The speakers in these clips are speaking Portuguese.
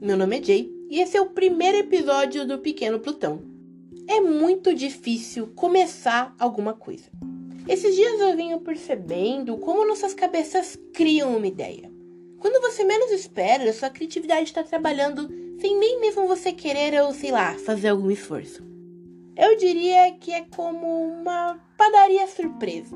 meu nome é Jay e esse é o primeiro episódio do Pequeno Plutão. É muito difícil começar alguma coisa. Esses dias eu venho percebendo como nossas cabeças criam uma ideia. Quando você menos espera, sua criatividade está trabalhando sem nem mesmo você querer ou, sei lá, fazer algum esforço. Eu diria que é como uma padaria surpresa.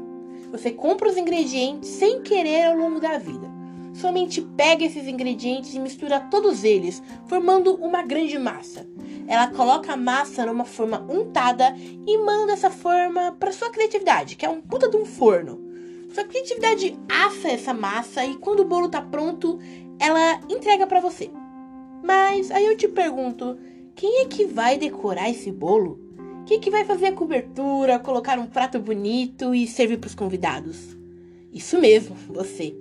Você compra os ingredientes sem querer ao longo da vida. Somente pega esses ingredientes e mistura todos eles, formando uma grande massa. Ela coloca a massa numa forma untada e manda essa forma para sua criatividade, que é um puta de um forno. Sua criatividade assa essa massa e quando o bolo tá pronto, ela entrega para você. Mas aí eu te pergunto, quem é que vai decorar esse bolo? Quem é que vai fazer a cobertura, colocar um prato bonito e servir para os convidados? Isso mesmo, você.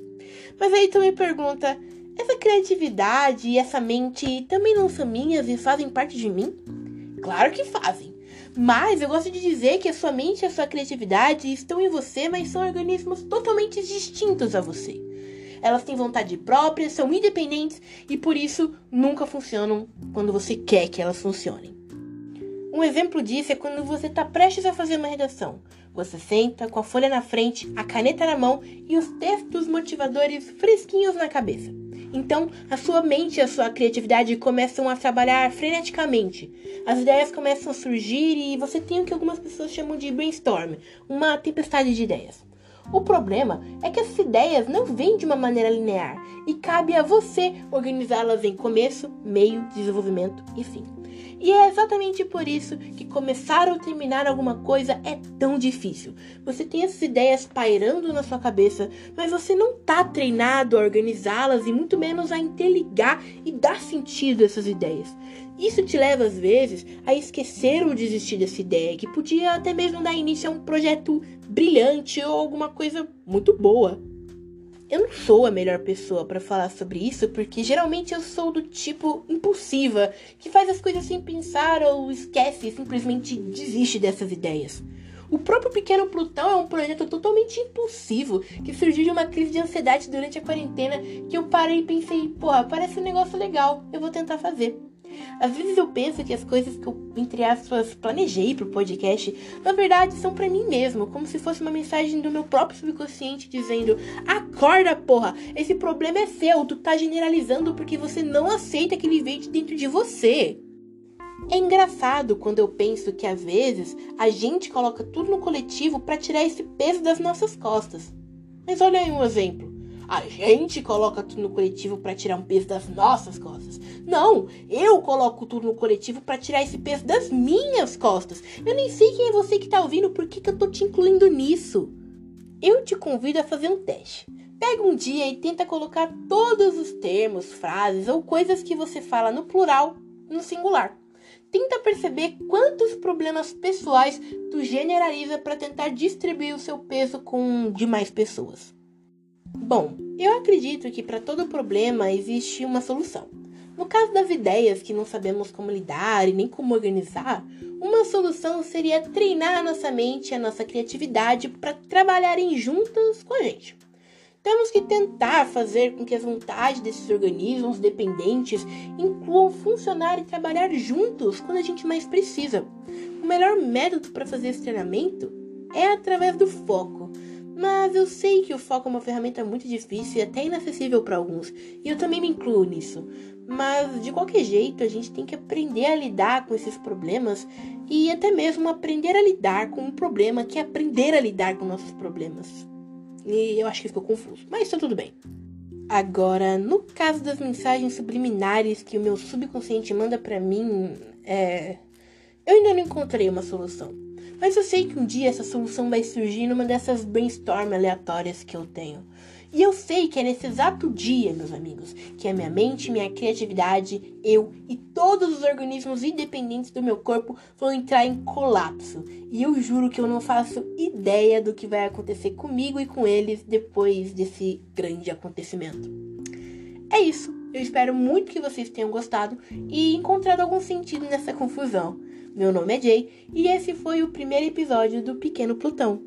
Mas aí tu me pergunta, essa criatividade e essa mente também não são minhas e fazem parte de mim? Claro que fazem. Mas eu gosto de dizer que a sua mente e a sua criatividade estão em você, mas são organismos totalmente distintos a você. Elas têm vontade própria, são independentes e por isso nunca funcionam quando você quer que elas funcionem. Um exemplo disso é quando você está prestes a fazer uma redação. Você senta com a folha na frente, a caneta na mão e os textos motivadores fresquinhos na cabeça. Então, a sua mente e a sua criatividade começam a trabalhar freneticamente. As ideias começam a surgir e você tem o que algumas pessoas chamam de brainstorm uma tempestade de ideias. O problema é que essas ideias não vêm de uma maneira linear e cabe a você organizá-las em começo, meio, desenvolvimento e fim. E é exatamente por isso que começar ou terminar alguma coisa é tão difícil. Você tem essas ideias pairando na sua cabeça, mas você não está treinado a organizá-las e muito menos a interligar e dar sentido a essas ideias. Isso te leva às vezes a esquecer ou desistir dessa ideia, que podia até mesmo dar início a um projeto brilhante ou alguma coisa muito boa. Eu não sou a melhor pessoa para falar sobre isso, porque geralmente eu sou do tipo impulsiva, que faz as coisas sem pensar ou esquece e simplesmente desiste dessas ideias. O próprio Pequeno Plutão é um projeto totalmente impulsivo que surgiu de uma crise de ansiedade durante a quarentena que eu parei e pensei, porra, parece um negócio legal, eu vou tentar fazer. Às vezes eu penso que as coisas que eu, entre aspas, planejei pro podcast, na verdade são para mim mesmo, como se fosse uma mensagem do meu próprio subconsciente dizendo: Acorda, porra! Esse problema é seu, tu tá generalizando porque você não aceita que ele veio de dentro de você. É engraçado quando eu penso que às vezes a gente coloca tudo no coletivo para tirar esse peso das nossas costas. Mas olha aí um exemplo. A gente coloca tudo no coletivo para tirar um peso das nossas costas. Não, eu coloco tudo no coletivo para tirar esse peso das minhas costas. Eu nem sei quem é você que tá ouvindo, por que, que eu tô te incluindo nisso? Eu te convido a fazer um teste. Pega um dia e tenta colocar todos os termos, frases ou coisas que você fala no plural no singular. Tenta perceber quantos problemas pessoais tu generaliza para tentar distribuir o seu peso com demais pessoas. Bom, eu acredito que para todo problema existe uma solução. No caso das ideias que não sabemos como lidar e nem como organizar, uma solução seria treinar a nossa mente e a nossa criatividade para trabalharem juntas com a gente. Temos que tentar fazer com que as vontades desses organismos dependentes incluam funcionar e trabalhar juntos quando a gente mais precisa. O melhor método para fazer esse treinamento é através do foco. Mas eu sei que o foco é uma ferramenta muito difícil e até inacessível para alguns, e eu também me incluo nisso. Mas de qualquer jeito, a gente tem que aprender a lidar com esses problemas e até mesmo aprender a lidar com um problema que é aprender a lidar com nossos problemas. E eu acho que ficou confuso, mas tá tudo bem. Agora, no caso das mensagens subliminares que o meu subconsciente manda para mim, é... eu ainda não encontrei uma solução. Mas eu sei que um dia essa solução vai surgir numa dessas brainstorm aleatórias que eu tenho. E eu sei que é nesse exato dia, meus amigos, que a minha mente, minha criatividade, eu e todos os organismos independentes do meu corpo vão entrar em colapso. E eu juro que eu não faço ideia do que vai acontecer comigo e com eles depois desse grande acontecimento. É isso. Eu espero muito que vocês tenham gostado e encontrado algum sentido nessa confusão. Meu nome é Jay e esse foi o primeiro episódio do Pequeno Plutão.